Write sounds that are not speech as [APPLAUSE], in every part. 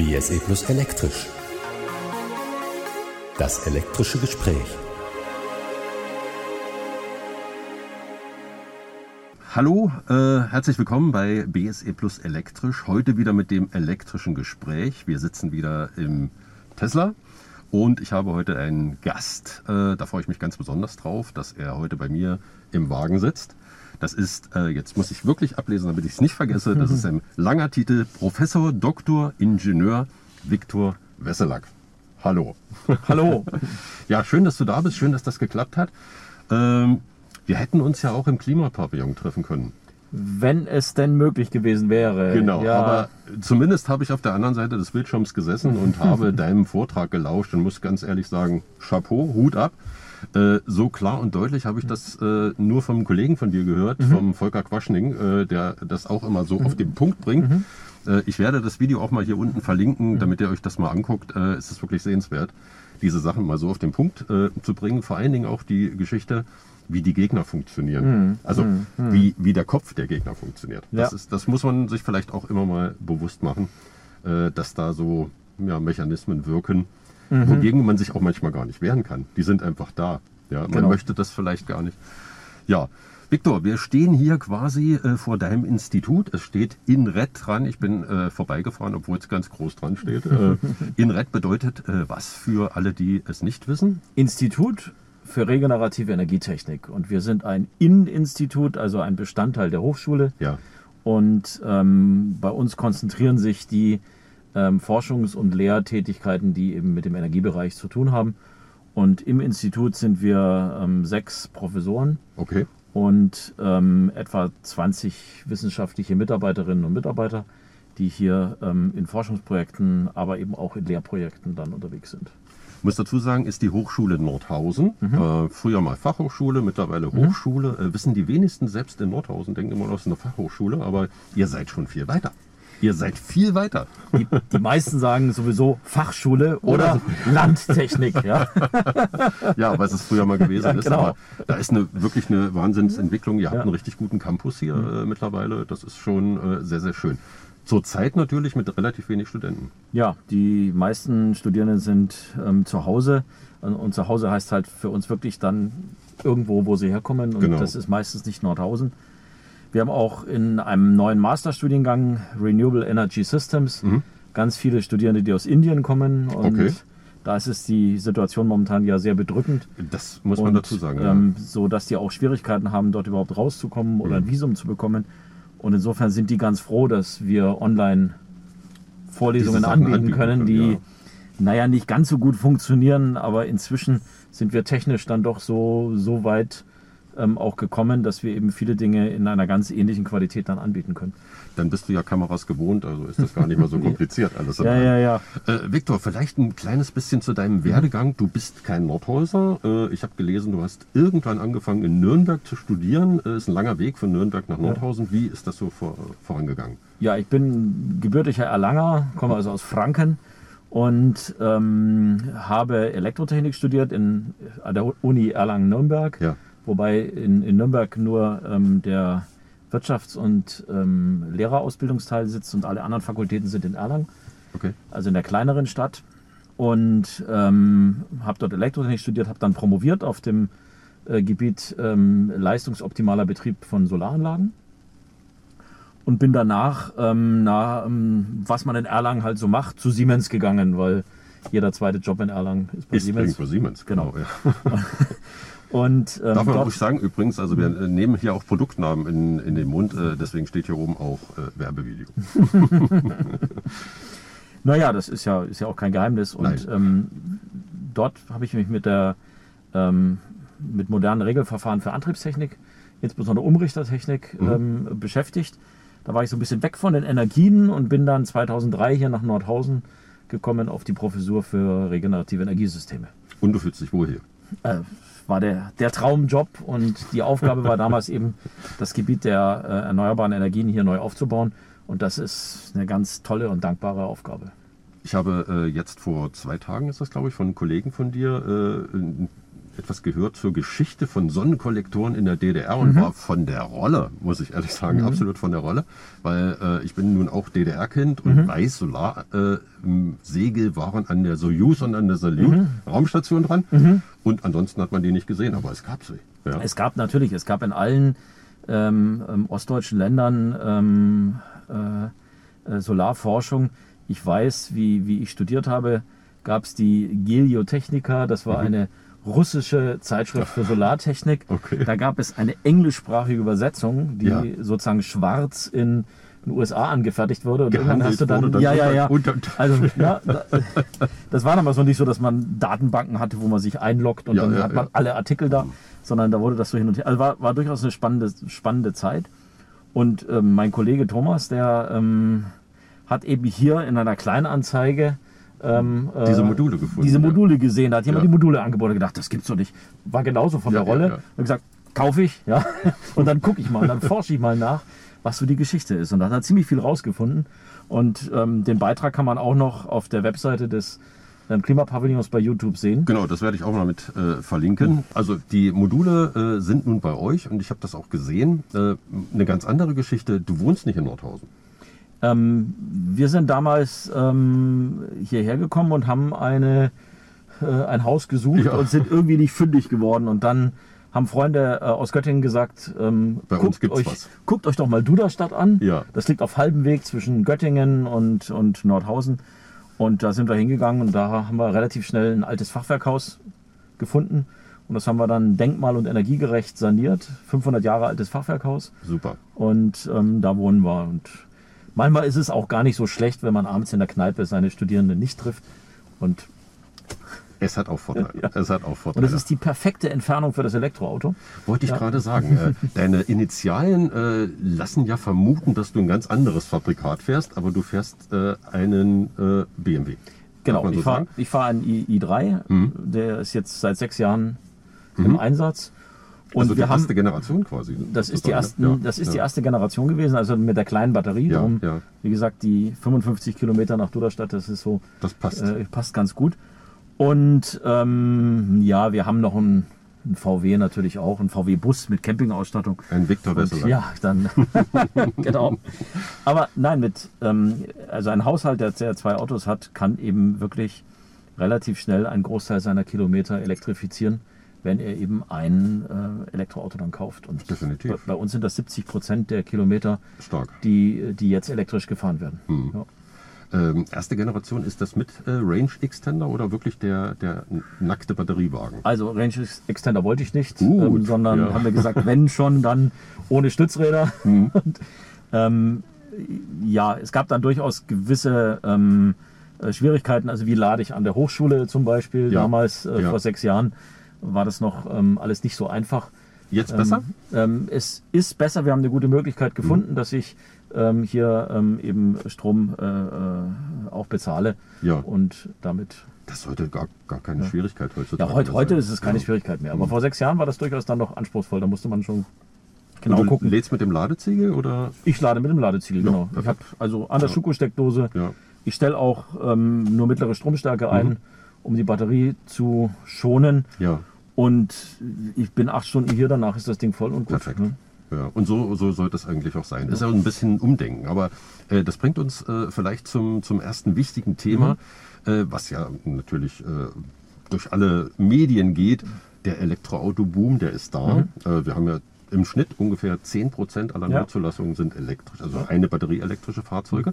BSE Plus elektrisch. Das elektrische Gespräch. Hallo, äh, herzlich willkommen bei BSE Plus elektrisch. Heute wieder mit dem elektrischen Gespräch. Wir sitzen wieder im Tesla und ich habe heute einen Gast. Äh, da freue ich mich ganz besonders drauf, dass er heute bei mir im Wagen sitzt. Das ist, äh, jetzt muss ich wirklich ablesen, damit ich es nicht vergesse, das ist ein [LAUGHS] langer Titel, Professor Dr. Ingenieur Viktor Wesselack. Hallo. [LAUGHS] Hallo. ja, schön, dass du da bist, schön, dass das geklappt hat. Ähm, wir hätten uns ja auch im Klimapavillon treffen können. Wenn es denn möglich gewesen wäre. Genau, ja. aber zumindest habe ich auf der anderen Seite des Bildschirms gesessen und [LAUGHS] habe deinem Vortrag gelauscht und muss ganz ehrlich sagen, Chapeau, Hut ab. Äh, so klar und deutlich habe ich das äh, nur vom Kollegen von dir gehört, Mhm. vom Volker Quaschning, äh, der das auch immer so auf den Punkt bringt. Mhm. Äh, ich werde das Video auch mal hier unten verlinken, damit ihr euch das mal anguckt. Äh, es ist wirklich sehenswert, diese Sachen mal so auf den Punkt zu bringen. Vor allen Dingen auch die Geschichte, wie die Gegner funktionieren. Also Wie, wie der Kopf der Gegner funktioniert. Das, Ja. ist, das muss man sich vielleicht auch immer mal bewusst machen, dass da so ja, Mechanismen wirken, wogegen man sich auch manchmal gar nicht wehren kann. Die sind einfach da. Ja, man Genau. möchte das vielleicht gar nicht. Ja, Viktor, wir stehen hier quasi äh, vor deinem Institut. Es steht INRED dran. Ich bin äh, vorbeigefahren, obwohl es ganz groß dran steht. Äh, [LAUGHS] INRED bedeutet äh, was für alle, die es nicht wissen? Institut für regenerative Energietechnik. Und wir sind ein Inneninstitut, also ein Bestandteil der Hochschule. Ja. Und ähm, bei uns konzentrieren sich die ähm, Forschungs- und Lehrtätigkeiten, die eben mit dem Energiebereich zu tun haben. Und im Institut sind wir ähm, sechs Professoren Okay. und ähm, etwa 20 wissenschaftliche Mitarbeiterinnen und Mitarbeiter, die hier ähm, in Forschungsprojekten, aber eben auch in Lehrprojekten dann unterwegs sind. Ich muss dazu sagen, ist die Hochschule Nordhausen. Mhm. Äh, früher mal Fachhochschule, mittlerweile Hochschule. Äh, wissen die wenigsten selbst in Nordhausen, denken immer noch, es ist eine Fachhochschule, aber ihr seid schon viel weiter. Ihr seid viel weiter. Die, die meisten sagen sowieso Fachschule oder Landtechnik. Ja? [LAUGHS] Ja, was es früher mal gewesen Ja, ist. genau. Aber da ist eine, wirklich eine Wahnsinnsentwicklung. Ihr habt Ja. Mhm. einen richtig guten Campus hier äh, mittlerweile. Das ist schon äh, sehr, sehr schön. Zurzeit natürlich mit relativ wenig Studenten. ja, die meisten Studierenden sind ähm, zu Hause. Und und zu Hause heißt halt für uns wirklich dann irgendwo, wo sie herkommen. Und Genau. das ist meistens nicht Nordhausen. Wir haben auch in einem neuen Masterstudiengang Renewable Energy Systems ganz viele Studierende, die aus Indien kommen. Und Okay. da ist es die Situation momentan ja sehr bedrückend. Das muss man und, dazu sagen. ja. Ähm, so dass die auch Schwierigkeiten haben, dort überhaupt rauszukommen oder ein Visum zu bekommen. Und insofern sind die ganz froh, dass wir online Vorlesungen anbieten, anbieten können, können, die, ja. naja, nicht ganz so gut funktionieren, aber inzwischen sind wir technisch dann doch so, so weit ähm, auch gekommen, dass wir eben viele Dinge in einer ganz ähnlichen Qualität dann anbieten können. Dann bist du ja Kameras gewohnt, also ist das gar nicht mal so [LAUGHS] kompliziert alles. Ja, ja, ja. Äh, Viktor, vielleicht ein kleines bisschen zu deinem Werdegang. Du bist kein Nordhäuser. Äh, ich habe gelesen, du hast irgendwann angefangen in Nürnberg zu studieren. Äh, ist ein langer Weg von Nürnberg nach Nordhausen. Wie ist das so vor, vorangegangen? Ja, ich bin gebürtiger Erlanger, komme also aus Franken und ähm, habe Elektrotechnik studiert in, an der Uni Erlangen-Nürnberg. Ja. Wobei in, in Nürnberg nur ähm, der Wirtschafts- und ähm, Lehrerausbildungsteil sitzt und alle anderen Fakultäten sind in Erlangen, Okay. also in der kleineren Stadt. Und ähm, habe dort Elektrotechnik studiert, habe dann promoviert auf dem äh, Gebiet ähm, leistungsoptimaler Betrieb von Solaranlagen und bin danach, ähm, na, ähm, was man in Erlangen halt so macht, zu Siemens gegangen, weil jeder zweite Job in Erlangen ist bei Ist Siemens. irgendwo Siemens. Genau. ja. [LAUGHS] Und ähm, Darf man ruhig sagen, übrigens, also wir äh, nehmen hier auch Produktnamen in, in den Mund, äh, deswegen steht hier oben auch äh, Werbevideo. [LAUGHS] naja, das ist ja, ist ja auch kein Geheimnis. Und ähm, dort habe ich mich mit der ähm, mit modernen Regelverfahren für Antriebstechnik, insbesondere Umrichtertechnik, ähm, beschäftigt. Da war ich so ein bisschen weg von den Energien und bin dann 2003 hier nach Nordhausen gekommen auf die Professur für regenerative Energiesysteme. Und du fühlst dich wohl hier. äh, war der, der Traumjob und die Aufgabe war damals eben, das Gebiet der äh, erneuerbaren Energien hier neu aufzubauen. Und das ist eine ganz tolle und dankbare Aufgabe. Ich habe äh, jetzt vor zwei Tagen, ist das glaube ich, von Kollegen von dir äh, ein etwas gehört zur Geschichte von Sonnenkollektoren in der DDR und war von der Rolle, muss ich ehrlich sagen, absolut von der Rolle, weil äh, ich bin nun auch DDR-Kind und weiß, Solarsegel äh, waren an der Soyuz und an der Salyut Raumstation dran. Und ansonsten hat man die nicht gesehen, aber es gab sie. Ja. Es gab natürlich, es gab in allen ähm, ähm, ostdeutschen Ländern ähm, äh, äh, Solarforschung. Ich weiß, wie, wie ich studiert habe, gab es die Geotechnica, das war eine russische Zeitschrift für Solartechnik. Okay. Da gab es eine englischsprachige Übersetzung, die Ja. sozusagen schwarz in den USA angefertigt wurde. Und Gehandelt irgendwann hast du dann, dann ja, ja, ja. Also, ja, da- das war damals noch nicht so, dass man Datenbanken hatte, wo man sich einloggt und Ja, dann ja, hat man alle Artikel da, sondern da wurde das so hin und her. Also war, war durchaus eine spannende, spannende Zeit. Und ähm, mein Kollege Thomas, der ähm, hat eben hier in einer Kleinanzeige ähm, äh, Diese Module gefunden, Diese ja. Module gesehen. Da hat jemand Ja. die Module angeboten und gedacht, das gibt's doch nicht. War genauso von Ja, der Rolle. ja, ja. Und gesagt, kaufe ich, ja. [LAUGHS] Und dann gucke ich mal, und dann forsche ich mal nach, was so die Geschichte ist. Und da hat er ziemlich viel rausgefunden. Und ähm, den Beitrag kann man auch noch auf der Webseite des ähm, Klimapavillons bei YouTube sehen. Genau, das werde ich auch mal mit äh, verlinken. Also die Module äh, sind nun bei euch und ich habe das auch gesehen. Äh, eine ganz andere Geschichte. Du wohnst nicht in Nordhausen. Ähm, wir sind damals ähm, hierher gekommen und haben eine, äh, ein Haus gesucht Ja. und sind irgendwie nicht fündig geworden. Und dann haben Freunde äh, aus Göttingen gesagt, ähm, Bei guckt, euch, was. guckt euch doch mal Duderstadt an. Ja. Das liegt auf halbem Weg zwischen Göttingen und, und Nordhausen. Und da sind wir hingegangen und da haben wir relativ schnell ein altes Fachwerkhaus gefunden. Und das haben wir dann denkmal- und energiegerecht saniert. 500 Jahre altes Fachwerkhaus. Super. Und ähm, da wohnen wir. Und manchmal ist es auch gar nicht so schlecht, wenn man abends in der Kneipe seine Studierenden nicht trifft. Und, Es hat auch Vorteile. [LAUGHS] Ja. Es hat auch und Vorteile. das ist die perfekte Entfernung für das Elektroauto. Wollte ich Ja. gerade sagen. Äh, [LAUGHS] deine Initialen äh, lassen ja vermuten, dass du ein ganz anderes Fabrikat fährst, aber du fährst äh, einen äh, BMW. Genau, so ich fahre fahr einen I, i3, Mhm. der ist jetzt seit sechs Jahren im Einsatz. Und also die haben, erste Generation quasi. das ist, die, ersten, ne? das ist ja. die erste Generation gewesen, also mit der kleinen Batterie. Ja, Darum, ja. Wie gesagt, die 55 Kilometer nach Duderstadt, das ist so, Das passt. äh, passt ganz gut. Und ähm, ja, wir haben noch einen, einen VW natürlich auch, einen VW-Bus mit Campingausstattung. Ein Victor Und, Wesseler. ja, dann [LAUGHS] genau. Aber nein, mit ähm, also ein Haushalt, der zwei Autos hat, kann eben wirklich relativ schnell einen Großteil seiner Kilometer elektrifizieren, wenn er eben ein äh, Elektroauto dann kauft. Und Definitiv. Bei, bei uns sind das 70 Prozent der Kilometer, Stark. die, die jetzt elektrisch gefahren werden. Hm. Ja. Ähm, erste Generation, ist das mit äh, Range Extender oder wirklich der, der nackte Batteriewagen? Also Range Extender wollte ich nicht, ähm, sondern ja. haben wir gesagt, [LAUGHS] wenn schon, dann ohne Stützräder. Mhm. [LAUGHS] Und, ähm, ja, es gab dann durchaus gewisse ähm, äh, Schwierigkeiten. Also wie lade ich an der Hochschule zum Beispiel Ja, damals äh, ja. vor sechs Jahren war das noch ähm, alles nicht so einfach. Jetzt besser? Ähm, es ist besser, wir haben eine gute Möglichkeit Mhm. gefunden, dass ich ähm, hier ähm, eben Strom äh, äh, auch bezahle Ja. und damit Das sollte gar, gar keine Schwierigkeit heutzutage ja, heute, heute ist es keine Ja. Schwierigkeit mehr. Aber vor sechs Jahren war das durchaus dann noch anspruchsvoll. Da musste man schon genau gucken. lädst mit dem Ladeziegel oder? Ich lade mit dem Ladeziegel, genau. Ich habe perfekt. also an der Schuko-Steckdose. Ja. Ich stelle auch ähm, nur mittlere Stromstärke Mhm. ein, um die Batterie zu schonen. Ja, Und ich bin acht Stunden hier, danach ist das Ding voll und gut. Perfekt. ne? ja. Und so, so sollte es eigentlich auch sein. Ist ja ein bisschen Umdenken, aber äh, das bringt uns äh, vielleicht zum, zum ersten wichtigen Thema, Mhm. äh, was ja natürlich äh, durch alle Medien geht. Der Elektroautoboom, der ist da. Äh, wir haben ja im Schnitt ungefähr 10% aller Mhm. Ja. Neuzulassungen sind elektrisch, also eine batterieelektrische Fahrzeuge.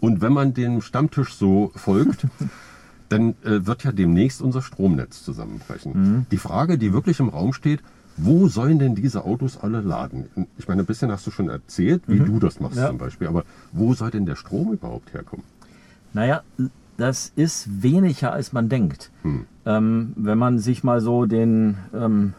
Und wenn man dem Stammtisch so folgt, [LAUGHS] dann äh, wird ja demnächst unser Stromnetz zusammenbrechen. Mhm. Die Frage, die wirklich im Raum steht, wo sollen denn diese Autos alle laden? Ich meine, ein bisschen hast du schon erzählt, wie du das machst Mhm. Ja. zum Beispiel, aber wo soll denn der Strom überhaupt herkommen? Naja, das ist weniger, als man denkt. Hm. Ähm, wenn man sich mal so den, ähm,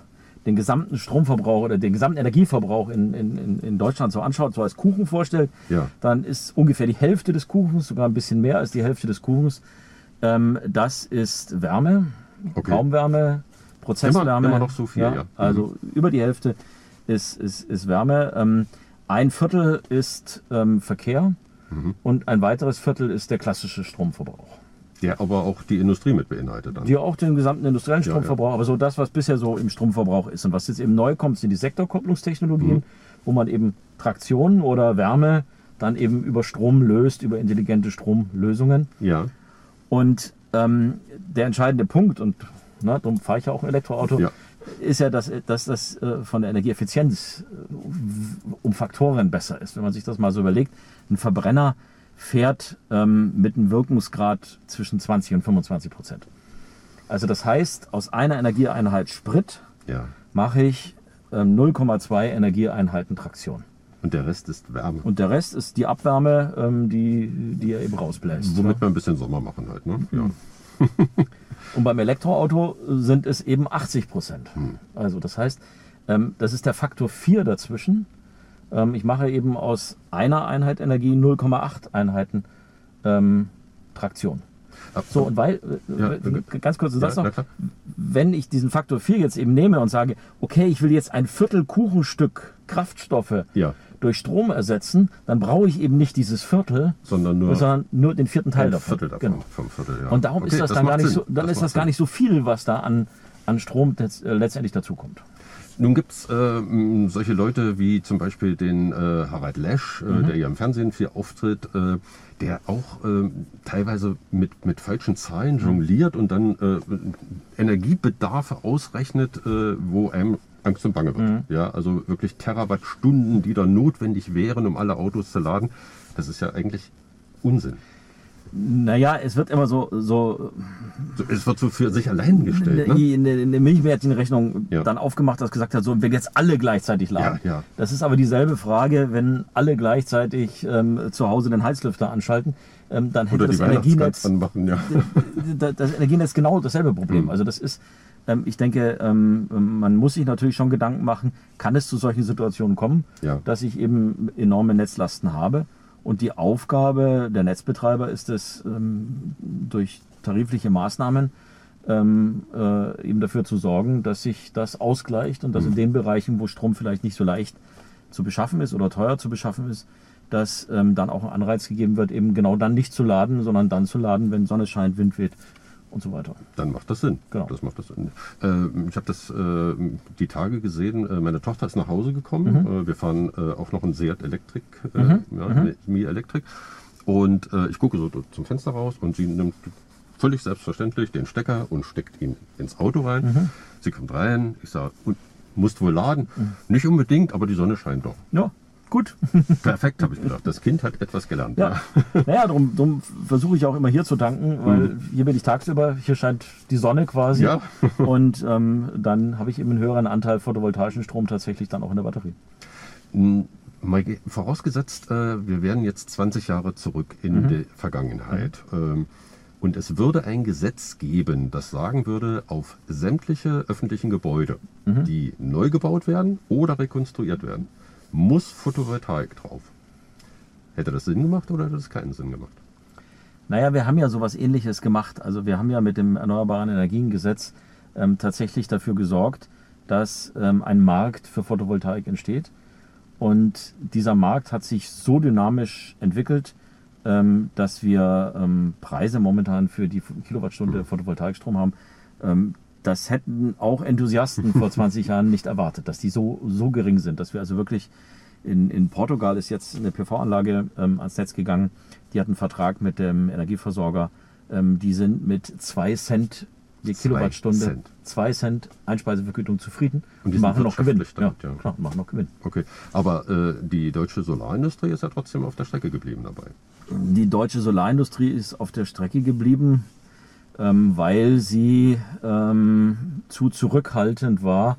den gesamten Stromverbrauch oder den gesamten Energieverbrauch in, in, in- in Deutschland so anschaut, so als Kuchen vorstellt, Ja. dann ist ungefähr die Hälfte des Kuchens, sogar ein bisschen mehr als die Hälfte des Kuchens, ähm, das ist Wärme, Okay. Raumwärme, Prozesswärme. Immer- immer noch so viel, ja. Mhm. Also über die Hälfte ist, ist, ist Wärme. Ähm, ein Viertel ist ähm, Verkehr Mhm. und ein weiteres Viertel ist der klassische Stromverbrauch. Der aber auch die Industrie mit beinhaltet dann. die auch den gesamten industriellen Ja, ja. Stromverbrauch, aber so das, was bisher so im Stromverbrauch ist. Und was jetzt eben neu kommt, sind die Sektorkopplungstechnologien, Mhm. wo man eben Traktion oder Wärme dann eben über Strom löst, über intelligente Stromlösungen. ja, Und ähm, der entscheidende Punkt, und na, darum fahre ich ja auch ein Elektroauto, Ja. ist ja, dass, dass das äh, von der Energieeffizienz äh, um Faktoren besser ist. Wenn man sich das mal so überlegt, ein Verbrenner fährt ähm, mit einem Wirkungsgrad zwischen 20 und 25 Prozent. Also das heißt, aus einer Energieeinheit Sprit ja. mache ich ähm, 0,2 Energieeinheiten Traktion. Und der Rest ist Wärme. Und der Rest ist die Abwärme, ähm, die, die er eben rausbläst. Womit wir ein bisschen Sommer machen halt. Ne? Ja. [LAUGHS] Und beim Elektroauto sind es eben 80 Prozent. Also das heißt, ähm, das ist der Faktor 4 dazwischen. Ähm, ich mache eben aus einer Einheit Energie 0,8 Einheiten ähm, Traktion. So, und weil, äh, Ja, äh, ganz kurz Satz Ja, noch, wenn ich diesen Faktor 4 jetzt eben nehme und sage, okay, ich will jetzt ein Viertel Kuchenstück Kraftstoffe Ja. Durch Strom ersetzen, dann brauche ich eben nicht dieses Viertel, Sondern nur sondern nur den vierten Teil davon. Viertel davon. Genau. Vom Viertel, ja. Und darum Okay, ist das, dann gar nicht Sinn. so, dann ist macht das gar Sinn. nicht so viel, was da an, an Strom letzt- äh, letztendlich dazukommt. Nun gibt es äh, solche Leute wie zum Beispiel den äh, Harald Lesch, Mhm. äh, der ja im Fernsehen viel auftritt, äh, der auch äh, teilweise mit, mit falschen Zahlen Mhm. jongliert und dann Energiebedarfe ausrechnet, wo einem Angst und Bange wird. Mhm. Ja, also wirklich Terawattstunden, die da notwendig wären, um alle Autos zu laden. Das ist ja eigentlich Unsinn. Naja, es wird immer so, so So, Es wird so für sich allein gestellt. Ne? in der, in der Milchmädchenrechnung Ja. dann aufgemacht, dass gesagt hat, so wenn jetzt alle gleichzeitig laden. Ja, ja. Das ist aber dieselbe Frage, wenn alle gleichzeitig ähm, zu Hause den Heizlüfter anschalten, ähm, dann hätte das Energienetz anmachen. Ja. [LAUGHS] da- das Energienetz genau dasselbe Problem. Mhm. Also das ist, ich denke, ähm, man muss sich natürlich schon Gedanken machen, kann es zu solchen Situationen kommen, Ja. dass ich eben enorme Netzlasten habe. Und die Aufgabe der Netzbetreiber ist es, ähm, durch tarifliche Maßnahmen ähm, äh, eben dafür zu sorgen, dass sich das ausgleicht und dass in den Bereichen, wo Strom vielleicht nicht so leicht zu beschaffen ist oder teuer zu beschaffen ist, dass ähm, dann auch ein Anreiz gegeben wird, eben genau dann nicht zu laden, sondern dann zu laden, wenn Sonne scheint, Wind weht und so weiter. Dann macht das Sinn. Genau. Das macht das Sinn. Äh, ich habe das äh, die Tage gesehen. Äh, meine Tochter ist nach Hause gekommen. Äh, wir fahren äh, auch noch einen Seat Elektrik, äh, ja, eine Mi Elektrik. Und ich gucke so zum Fenster raus und sie nimmt völlig selbstverständlich den Stecker und steckt ihn ins Auto rein. Sie kommt rein. Ich sage, musst wohl laden? Nicht unbedingt, aber die Sonne scheint doch. Ja, gut. [LAUGHS] Perfekt, habe ich gedacht. Das Kind hat etwas gelernt. Ja, [LAUGHS] naja, darum, darum versuche ich auch immer hier zu danken, weil hier bin ich tagsüber, hier scheint die Sonne quasi. Ja. [LAUGHS] und ähm, dann habe ich eben einen höheren Anteil photovoltaischen Strom tatsächlich dann auch in der Batterie. Ge- vorausgesetzt, äh, wir wären jetzt 20 Jahre zurück in die Vergangenheit. Ähm, und es würde ein Gesetz geben, das sagen würde, auf sämtliche öffentlichen Gebäude, die neu gebaut werden oder rekonstruiert werden, muss Photovoltaik drauf. Hätte das Sinn gemacht oder hätte das keinen Sinn gemacht? Naja, wir haben ja sowas ähnliches gemacht. Also wir haben ja mit dem Erneuerbaren Energiengesetz ähm, tatsächlich dafür gesorgt, dass ähm, ein Markt für Photovoltaik entsteht. Und dieser Markt hat sich so dynamisch entwickelt, ähm, dass wir ähm, Preise momentan für die Kilowattstunde Photovoltaikstrom haben. Das hätten auch Enthusiasten vor [LAUGHS] 20 Jahren nicht erwartet, dass die so, so gering sind, dass wir also wirklich in, in Portugal ist jetzt eine PV-Anlage ähm, ans Netz gegangen. Die hat einen Vertrag mit dem Energieversorger. Ähm, die sind mit 2 Cent die Zwei Kilowattstunde, Cent. 2 Cent Einspeisevergütung zufrieden Und die sind machen noch Gewinn. damit, ja. klar, machen noch Gewinn. Okay, aber äh, die deutsche Solarindustrie ist ja trotzdem auf der Strecke geblieben dabei. Die deutsche Solarindustrie ist auf der Strecke geblieben, ähm, weil sie ähm, zu zurückhaltend war,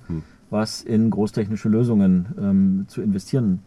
was in großtechnische Lösungen ähm, zu investieren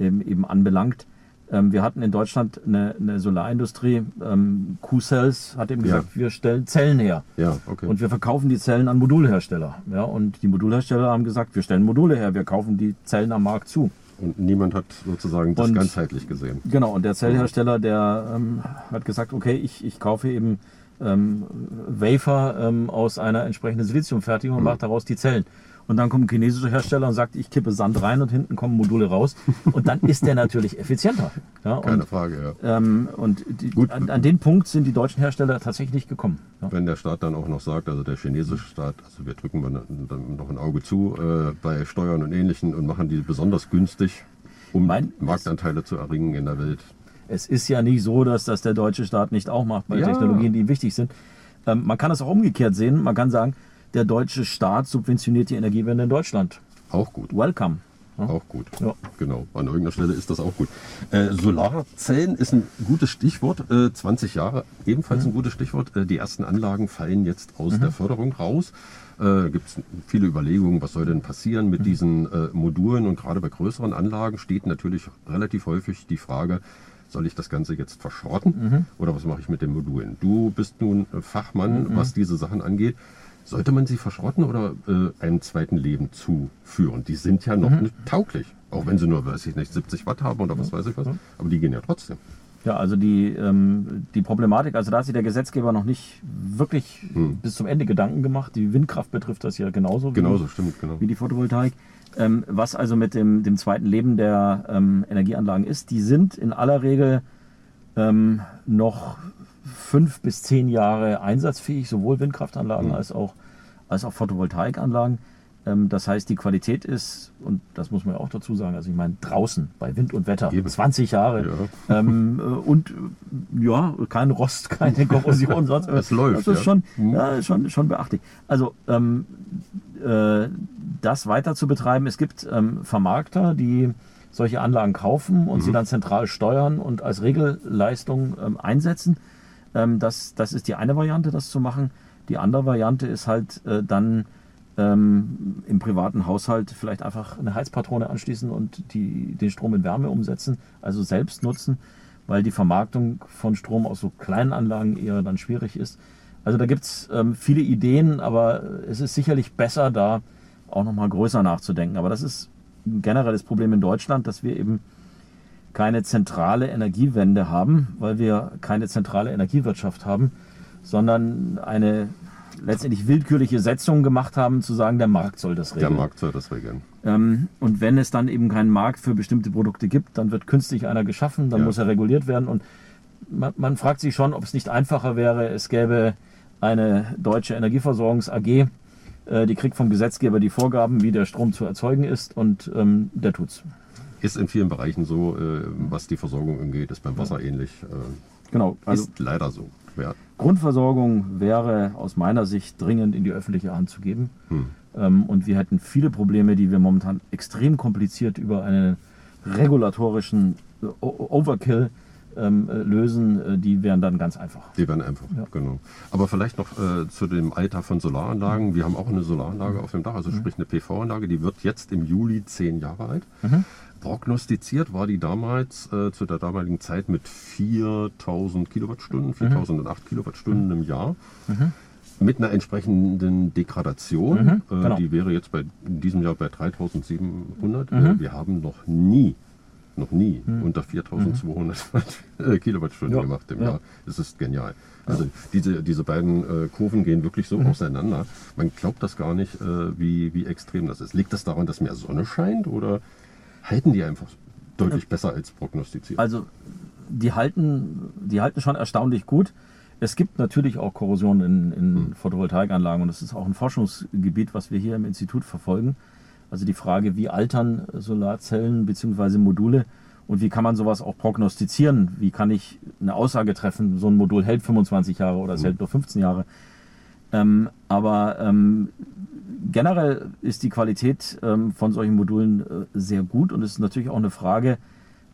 ähm, eben anbelangt. Ähm, wir hatten in Deutschland eine, eine Solarindustrie, ähm, Q-Cells hat eben Ja. gesagt, wir stellen Zellen her. Ja, okay. Und wir verkaufen die Zellen an Modulhersteller. Ja, und die Modulhersteller haben gesagt, wir stellen Module her, wir kaufen die Zellen am Markt zu. Und niemand hat sozusagen das Und- ganzheitlich gesehen. Genau, und der Zellhersteller, der ähm, hat gesagt, okay, ich, ich kaufe eben ähm, Wafer ähm, aus einer entsprechenden Siliziumfertigung und mache daraus die Zellen. Und dann kommt ein chinesischer Hersteller und sagt, ich kippe Sand rein und hinten kommen Module raus. [LAUGHS] Und dann ist der natürlich effizienter. Ja, Keine und, Frage, ja. ähm, und die. An, an den Punkt sind die deutschen Hersteller tatsächlich nicht gekommen. Ja. Wenn der Staat dann auch noch sagt, also der chinesische Staat, also wir drücken mal dann noch ein Auge zu äh, bei Steuern und Ähnlichen und machen die besonders günstig, um Mein- Marktanteile zu erringen in der Welt. Es ist ja nicht so, dass das der deutsche Staat nicht auch macht bei Ja. Technologien, die wichtig sind. Ähm, man kann es auch umgekehrt sehen. Man kann sagen, der deutsche Staat subventioniert die Energiewende in Deutschland. Auch gut. Welcome. Auch gut. Ja. Genau. An irgendeiner Stelle ist das auch gut. Äh, Solarzellen ist ein gutes Stichwort. Äh, 20 Jahre ebenfalls ein gutes Stichwort. Äh, die ersten Anlagen fallen jetzt aus der Förderung raus. Äh, Gibt es viele Überlegungen, was soll denn passieren mit diesen äh, Modulen? Und gerade bei größeren Anlagen steht natürlich relativ häufig die Frage, soll ich das Ganze jetzt verschrotten oder was mache ich mit den Modulen? Du bist nun äh, Fachmann, was diese Sachen angeht. Sollte man sie verschrotten oder äh, einem zweiten Leben zuführen? Die sind ja noch nicht tauglich. Auch wenn sie nur, weiß ich nicht, 70 Watt haben oder was weiß ich was. Aber die gehen ja trotzdem. Ja, also die, ähm, die Problematik, also da hat sich der Gesetzgeber noch nicht wirklich Hm. bis zum Ende Gedanken gemacht. Die Windkraft betrifft das ja genauso. wie- Genauso, stimmt, genau. wie die Photovoltaik. Ähm, was also mit dem, dem zweiten Leben der ähm, Energieanlagen ist, die sind in aller Regel ähm, noch fünf bis zehn Jahre einsatzfähig, sowohl Windkraftanlagen Mhm. als, auch, als auch Photovoltaikanlagen. Ähm, das heißt, die Qualität ist, und das muss man ja auch dazu sagen, also ich meine draußen bei Wind und Wetter, Eben. 20 Jahre ähm, äh, und ja, kein Rost, keine [LAUGHS] Korrosion, sonst Es läuft, Das ist ja. schon, Mhm. ja, schon, schon beachtlich. Also ähm, äh, das weiter zu betreiben. Es gibt ähm, Vermarkter, die solche Anlagen kaufen und Mhm. sie dann zentral steuern und als Regelleistung ähm, einsetzen. Ähm, das, das ist die eine Variante, das zu machen. Die andere Variante ist halt äh, dann ähm, im privaten Haushalt vielleicht einfach eine Heizpatrone anschließen und die, den Strom in Wärme umsetzen, also selbst nutzen, weil die Vermarktung von Strom aus so kleinen Anlagen eher dann schwierig ist. Also da gibt es ähm, viele Ideen, aber es ist sicherlich besser, da auch nochmal größer nachzudenken. Aber das ist ein generelles Problem in Deutschland, dass wir eben keine zentrale Energiewende haben, weil wir keine zentrale Energiewirtschaft haben, sondern eine letztendlich willkürliche Setzung gemacht haben, zu sagen, der Markt soll das Der regeln. Markt soll das regeln. Ähm, und wenn es dann eben keinen Markt für bestimmte Produkte gibt, dann wird künstlich einer geschaffen, dann Ja. muss er reguliert werden. Und man, man fragt sich schon, ob es nicht einfacher wäre, es gäbe eine deutsche Energieversorgungs AG, äh, die kriegt vom Gesetzgeber die Vorgaben, wie der Strom zu erzeugen ist und ähm, der tut's. Ist in vielen Bereichen so, äh, was die Versorgung angeht, ist beim Wasser ähnlich. Äh, Genau, also ist leider so. Ja. Grundversorgung wäre aus meiner Sicht dringend in die öffentliche Hand zu geben. Hm. Ähm, und wir hätten viele Probleme, die wir momentan extrem kompliziert über einen regulatorischen äh, Overkill ähm, äh, lösen. Äh, die wären dann ganz einfach. Die werden einfach, Ja. genau. Aber vielleicht noch äh, zu dem Alter von Solaranlagen. Wir haben auch eine Solaranlage auf dem Dach, also sprich eine PV-Anlage, die wird jetzt im Juli zehn Jahre alt. Prognostiziert war die damals äh, zu der damaligen Zeit mit 4000 Kilowattstunden, 4008 Kilowattstunden im Jahr. Mit einer entsprechenden Degradation. äh, genau. Die wäre jetzt bei, in diesem Jahr bei 3700. Äh, wir haben noch nie, noch nie unter 4200 äh, Kilowattstunden Ja, gemacht im ja. Jahr. Das ist genial. Also diese, diese beiden äh, Kurven gehen wirklich so auseinander. Man glaubt das gar nicht, äh, wie, wie extrem das ist. Liegt das daran, dass mehr Sonne scheint oder halten die einfach deutlich besser als prognostiziert? Also die halten, die halten schon erstaunlich gut. Es gibt natürlich auch Korrosion in, in Photovoltaikanlagen und das ist auch ein Forschungsgebiet, was wir hier im Institut verfolgen. Also die Frage, wie altern Solarzellen bzw. Module und wie kann man sowas auch prognostizieren? Wie kann ich eine Aussage treffen, so ein Modul hält 25 Jahre oder es hält nur 15 Jahre? Ähm, aber ähm, generell ist die Qualität ähm, von solchen Modulen äh, sehr gut und es ist natürlich auch eine Frage,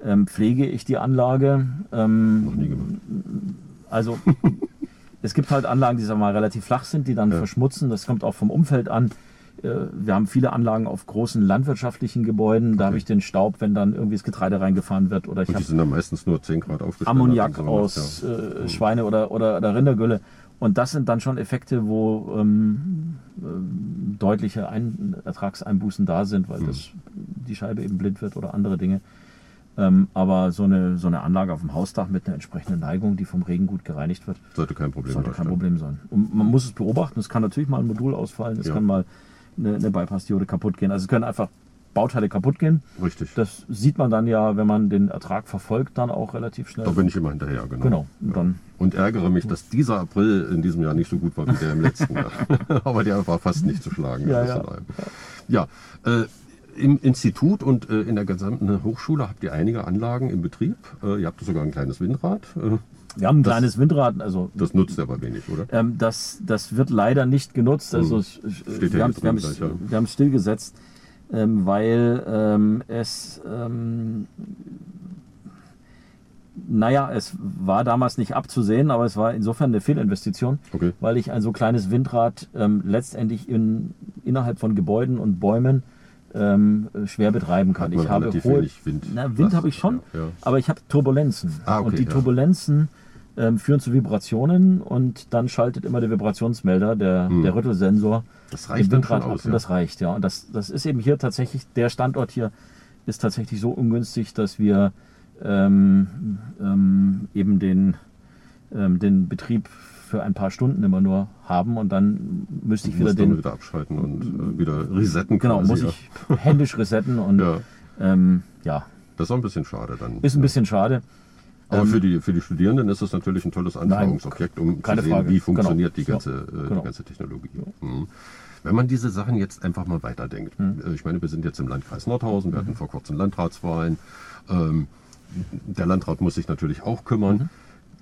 ähm, pflege ich die Anlage? Ähm, Noch nie gemacht. also [LAUGHS] es gibt halt Anlagen, die sagen wir mal relativ flach sind, die dann Ja. verschmutzen. Das kommt auch vom Umfeld an. Äh, Wir haben viele Anlagen auf großen landwirtschaftlichen Gebäuden. Da habe ich den Staub, wenn dann irgendwie das Getreide reingefahren wird oder ich die sind dann meistens nur 10 Grad aufgestellt. Ammoniak sowas, aus. Mhm. äh, Schweine- oder, oder, oder Rindergülle. Und das sind dann schon Effekte, wo ähm, ähm, deutliche Ein Ertragseinbußen da sind, Mhm. weil das, die Scheibe eben blind wird oder andere Dinge. Ähm, aber so eine, so eine Anlage auf dem Hausdach mit einer entsprechenden Neigung, die vom Regen gut gereinigt wird, Sollte kein Problem sollte kein. Problem sein. Und man muss es beobachten. Es kann natürlich mal ein Modul ausfallen, es Ja. kann mal eine, eine Bypass-Diode kaputt gehen. Also es können einfach Bauteile kaputt gehen. Richtig. Das sieht man dann ja, wenn man den Ertrag verfolgt, dann auch relativ schnell. Da bin ich immer hinterher, genau. Genau. Und dann Und ärgere mich, dass dieser April in diesem Jahr nicht so gut war wie der im letzten Jahr. [LAUGHS] Aber der war fast nicht zu schlagen. Ja, ja. ja äh, im Institut und äh, in der gesamten Hochschule habt ihr einige Anlagen im Betrieb. Äh, ihr habt sogar ein kleines Windrad. Wir haben ein Das- kleines Windrad, also das nutzt aber wenig, oder? ähm, das, das wird leider nicht genutzt. Also Hm. Steht ja wir haben wir haben gleich, ja. wir haben es stillgesetzt, ähm, weil ähm, es ähm, naja, es war damals nicht abzusehen, aber es war insofern eine Fehlinvestition, Okay. weil ich ein so kleines Windrad ähm, letztendlich in, innerhalb von Gebäuden und Bäumen ähm, schwer betreiben kann. Ich habe hohe, Wind. Na, Wind habe ich schon, Ja, ja. aber ich habe Turbulenzen. Ah, okay, und die ja. Turbulenzen ähm, führen zu Vibrationen und dann schaltet immer der Vibrationsmelder, der, der Rüttelsensor, Hm. Das reicht dann schon ab. aus, Und ja. das reicht, ja. Und das, das ist eben hier tatsächlich, der Standort hier ist tatsächlich so ungünstig, dass wir ähm, ähm, eben den, ähm, den Betrieb für ein paar Stunden immer nur haben und dann müsste ich wieder den, wieder abschalten und äh, wieder resetten genau, quasi. muss ja. ich händisch resetten und [LAUGHS] Ja, ähm, ja, das ist auch ein bisschen schade dann. ist ein bisschen schade. Aber Ähm, für, die, für die Studierenden ist es natürlich ein tolles Anschauungsobjekt, um zu sehen, Frage. wie funktioniert Genau. die, ganze, äh, genau. die ganze Technologie. Mhm. Wenn man diese Sachen jetzt einfach mal weiterdenkt. Mhm. äh, Ich meine, wir sind jetzt im Landkreis Nordhausen, wir hatten vor kurzem Landratswahlen. Ähm, der Landrat muss sich natürlich auch kümmern. Mhm.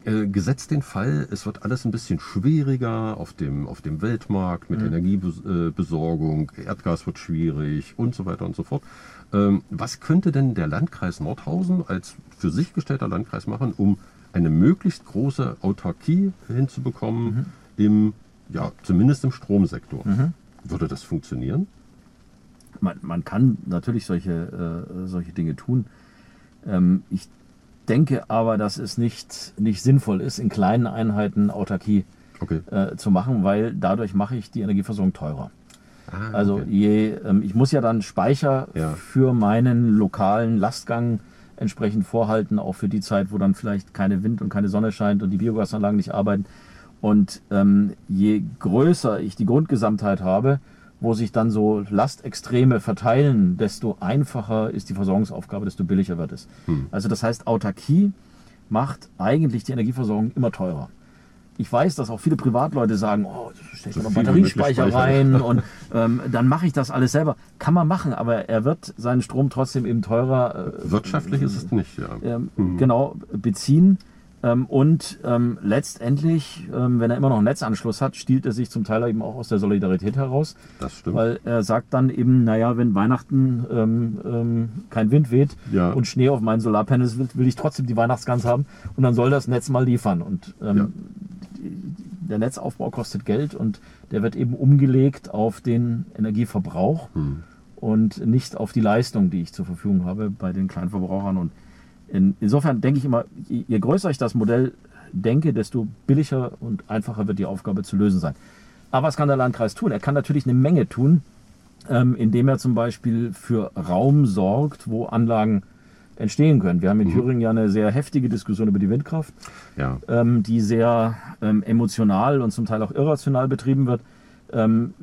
Äh, gesetzt den Fall, es wird alles ein bisschen schwieriger auf dem, auf dem Weltmarkt Mhm. mit Energiebesorgung, Erdgas wird schwierig und so weiter und so fort. Ähm, was könnte denn der Landkreis Nordhausen als für sich gestellter Landkreis machen, um eine möglichst große Autarkie hinzubekommen, im, ja, zumindest im Stromsektor? Würde das funktionieren? man, man kann natürlich solche, äh, solche Dinge tun. Ähm, ich denke aber, dass es nicht, nicht sinnvoll ist, in kleinen Einheiten Autarkie Okay. äh, zu machen, weil dadurch mache ich die Energieversorgung teurer. Ah, Also okay. je, ähm, ich muss ja dann Speicher Ja. für meinen lokalen Lastgang entsprechend vorhalten, auch für die Zeit, wo dann vielleicht keine Wind und keine Sonne scheint und die Biogasanlagen nicht arbeiten. Und ähm, je größer ich die Grundgesamtheit habe, wo sich dann so Lastextreme verteilen, desto einfacher ist die Versorgungsaufgabe, desto billiger wird es. Also das heißt, Autarkie macht eigentlich die Energieversorgung immer teurer. Ich weiß, dass auch viele Privatleute sagen, oh, da steckt So noch Batteriespeicher rein [LAUGHS] und ähm, dann mache ich das alles selber. Kann man machen, aber er wird seinen Strom trotzdem eben teurer äh, Wirtschaftlich ist es nicht, ja. ähm, genau beziehen. Ähm, und ähm, letztendlich, ähm, wenn er immer noch einen Netzanschluss hat, stiehlt er sich zum Teil eben auch aus der Solidarität heraus, Das stimmt. weil er sagt dann eben, naja, wenn Weihnachten ähm, ähm, kein Wind weht Ja. und Schnee auf meinen Solarpanels will, will ich trotzdem die Weihnachtsgans haben und dann soll das Netz mal liefern. Und Ja. Der Netzaufbau kostet Geld und der wird eben umgelegt auf den Energieverbrauch Hm. und nicht auf die Leistung, die ich zur Verfügung habe bei den Kleinverbrauchern. Und in, insofern denke ich immer, je, größer ich das Modell denke, desto billiger und einfacher wird die Aufgabe zu lösen sein. Aber was kann der Landkreis tun? Er kann natürlich eine Menge tun, ähm, indem er zum Beispiel für Raum sorgt, wo Anlagen entstehen können. Wir haben in Thüringen ja eine sehr heftige Diskussion über die Windkraft Ja. ähm, die sehr ähm, emotional und zum Teil auch irrational betrieben wird. Ähm,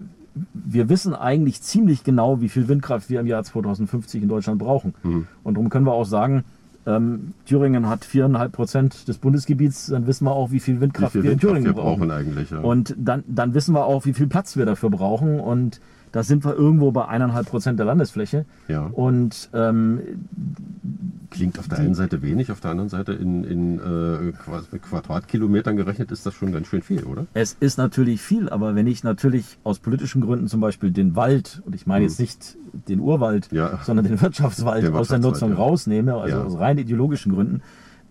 wir wissen eigentlich ziemlich genau, wie viel Windkraft wir im Jahr 2050 in Deutschland brauchen. Und darum können wir auch sagen, ähm, Thüringen hat viereinhalb Prozent des Bundesgebiets, dann wissen wir auch, wie viel Wie Windkraft viel wir in Windkraft Thüringen wir brauchen. brauchen eigentlich? Ja. Und dann, dann wissen wir auch, wie viel Platz wir dafür brauchen. Und da sind wir irgendwo bei eineinhalb Prozent der Landesfläche. Ja. Und ähm, Klingt auf der einen Seite wenig, auf der anderen Seite in, in äh, Qua- Quadratkilometern gerechnet ist das schon ganz schön viel, oder? Es ist natürlich viel, aber wenn ich natürlich aus politischen Gründen zum Beispiel den Wald, und ich meine jetzt nicht den Urwald. Ja. sondern den Wirtschaftswald Den aus der Wirtschaftswald, Nutzung ja. rausnehme, also aus rein ideologischen Gründen,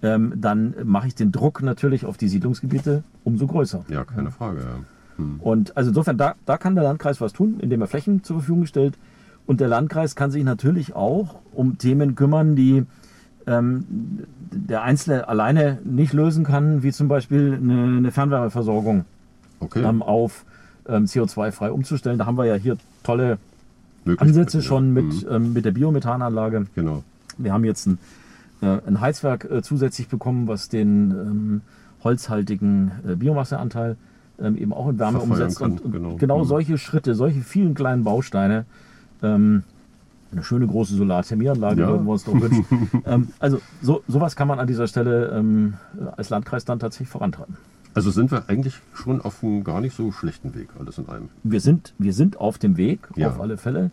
ähm, dann mache ich den Druck natürlich auf die Siedlungsgebiete umso größer. Ja, keine Frage. Hm. Und also insofern, da, da kann der Landkreis was tun, indem er Flächen zur Verfügung stellt. Und der Landkreis kann sich natürlich auch um Themen kümmern, die ähm, der Einzelne alleine nicht lösen kann, wie zum Beispiel eine, eine Fernwärmeversorgung Okay. ähm, auf ähm, CO2-frei umzustellen. Da haben wir ja hier tolle Ansätze ja. schon mit, Mhm. mit der Biomethananlage. Genau. Wir haben jetzt ein, äh, ein Heizwerk äh, zusätzlich bekommen, was den ähm, holzhaltigen äh, Biomasseanteil ähm, eben auch in Wärme umsetzt. kann, und, und genau. genau, Mhm. solche Schritte, solche vielen kleinen Bausteine, ähm, eine schöne große Solarthermieanlage Ja. würden wir uns doch wünschen. [LAUGHS] ähm, also so, sowas kann man an dieser Stelle ähm, als Landkreis dann tatsächlich vorantreiben. Also sind wir eigentlich schon auf einem gar nicht so schlechten Weg, alles in allem. Wir sind, wir sind auf dem Weg, Ja. auf alle Fälle.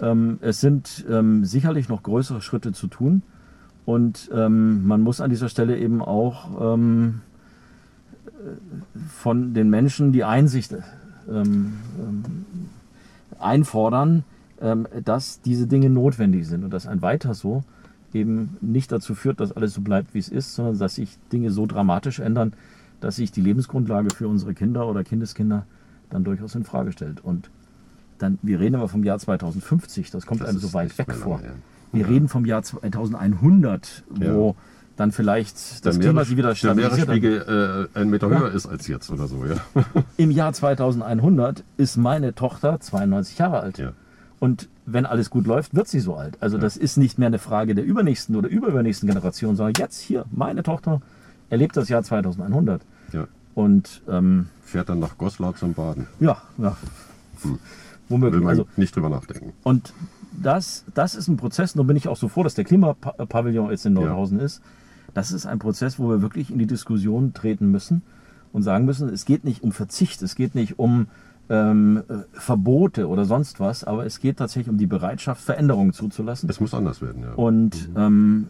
Ähm, es sind ähm, sicherlich noch größere Schritte zu tun. Und man muss an dieser Stelle eben auch von den Menschen die Einsicht ähm, ähm, einfordern, ähm, dass diese Dinge notwendig sind und dass ein Weiter so eben nicht dazu führt, dass alles so bleibt, wie es ist, sondern dass sich Dinge so dramatisch ändern, dass sich die Lebensgrundlage für unsere Kinder oder Kindeskinder dann durchaus in Frage stellt. Und dann, wir reden aber vom Jahr 2050, das kommt Das einem so weit weg mehr vor. lange her. Wir reden vom Jahr 2100, wo Ja. Dann vielleicht Der, das Klima sich wieder der stabilisiert. hat. Meeresspiegel äh, ein Meter Ja. höher ist als jetzt oder so, ja. [LAUGHS] Im Jahr 2100 ist meine Tochter 92 Jahre alt. ja. Und wenn alles gut läuft, wird sie so alt. Also das ist nicht mehr eine Frage der übernächsten oder überübernächsten Generation, sondern jetzt hier, meine Tochter erlebt das Jahr 2100. ja. Und ähm, Fährt dann nach Goslar zum Baden. ja, ja. Will Womöglich. man Also, nicht drüber nachdenken. und das, das ist ein Prozess, und da bin ich auch so froh, dass der Klimapavillon jetzt in Nordhausen ist. Das ist ein Prozess, wo wir wirklich in die Diskussion treten müssen und sagen müssen, es geht nicht um Verzicht, es geht nicht um ähm, äh, Verbote oder sonst was, aber es geht tatsächlich um die Bereitschaft, Veränderungen zuzulassen. Es muss anders werden, ja. Und ähm,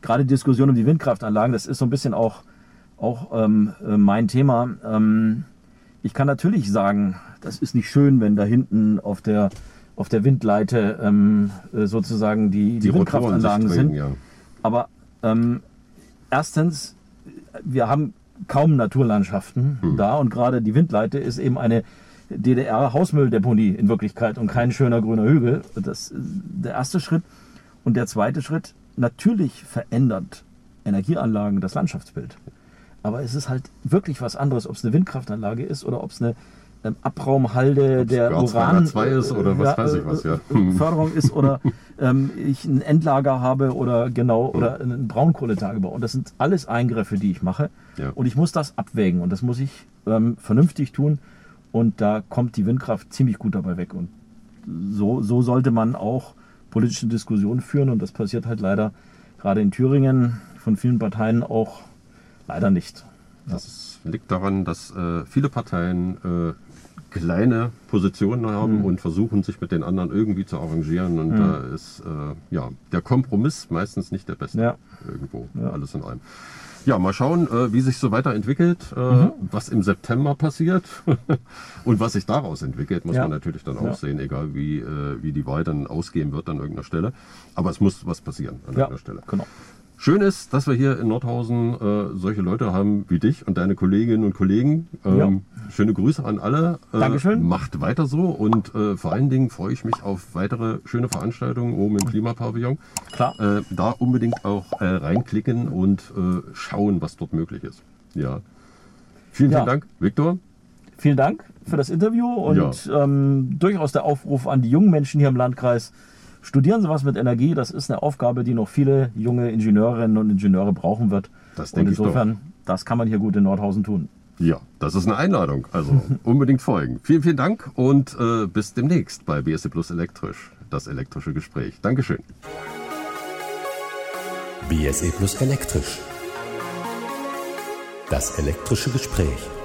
gerade die Diskussion um die Windkraftanlagen, das ist so ein bisschen auch, auch ähm, äh, mein Thema. Ähm, ich kann natürlich sagen, das ist nicht schön, wenn da hinten auf der, auf der Windleite ähm, äh, sozusagen die, die, die Windkraftanlagen sind. ja. Aber ähm, erstens, wir haben kaum Naturlandschaften Hm. da und gerade die Windleite ist eben eine DDR-Hausmülldeponie in Wirklichkeit und kein schöner grüner Hügel. Das ist der erste Schritt. Und der zweite Schritt, natürlich verändert Energieanlagen das Landschaftsbild. Aber es ist halt wirklich was anderes, ob es eine Windkraftanlage ist oder ob es eine ähm, Abraumhalde der Gar Uran 202 ist oder was weiß ich was, ja. äh, Förderung ist oder [LAUGHS] ähm, ich ein Endlager habe oder genau oder einen Braunkohletagebau. Und das sind alles Eingriffe, die ich mache. Ja. Und ich muss das abwägen und das muss ich ähm, vernünftig tun. Und da kommt die Windkraft ziemlich gut dabei weg. Und so, so sollte man auch politische Diskussionen führen. Und das passiert halt leider gerade in Thüringen von vielen Parteien auch leider nicht. Das liegt daran, dass äh, viele Parteien äh, kleine Positionen haben Hm. und versuchen, sich mit den anderen irgendwie zu arrangieren. Und da ist äh, ja, der Kompromiss meistens nicht der beste. Ja. Irgendwo, Ja. alles in allem. Ja, mal schauen, äh, wie sich so weiterentwickelt, äh, Mhm. was im September passiert [LAUGHS] und was sich daraus entwickelt, muss Ja. man natürlich dann auch sehen, egal wie, äh, wie die Wahl dann ausgehen wird an irgendeiner Stelle. Aber es muss was passieren an irgendeiner Stelle. genau. Schön ist, dass wir hier in Nordhausen äh, solche Leute haben wie dich und deine Kolleginnen und Kollegen. Ähm, Schöne Grüße an alle. Äh, Dankeschön. Macht weiter so und äh, vor allen Dingen freue ich mich auf weitere schöne Veranstaltungen oben im Klimapavillon. Klar. Äh, da unbedingt auch äh, reinklicken und äh, schauen, was dort möglich ist. Ja. Vielen, Ja. vielen Dank, Viktor. Vielen Dank für das Interview und ähm, durchaus der Aufruf an die jungen Menschen hier im Landkreis. Studieren Sie was mit Energie. Das ist eine Aufgabe, die noch viele junge Ingenieurinnen und Ingenieure brauchen wird. Das und denke ich doch. insofern, das kann man hier gut in Nordhausen tun. Ja, das ist eine Einladung. Also [LAUGHS] unbedingt folgen. Vielen, vielen Dank und äh, bis demnächst bei BSC Plus Elektrisch, das elektrische Gespräch. Dankeschön. BSE Plus elektrisch. Das elektrische Gespräch.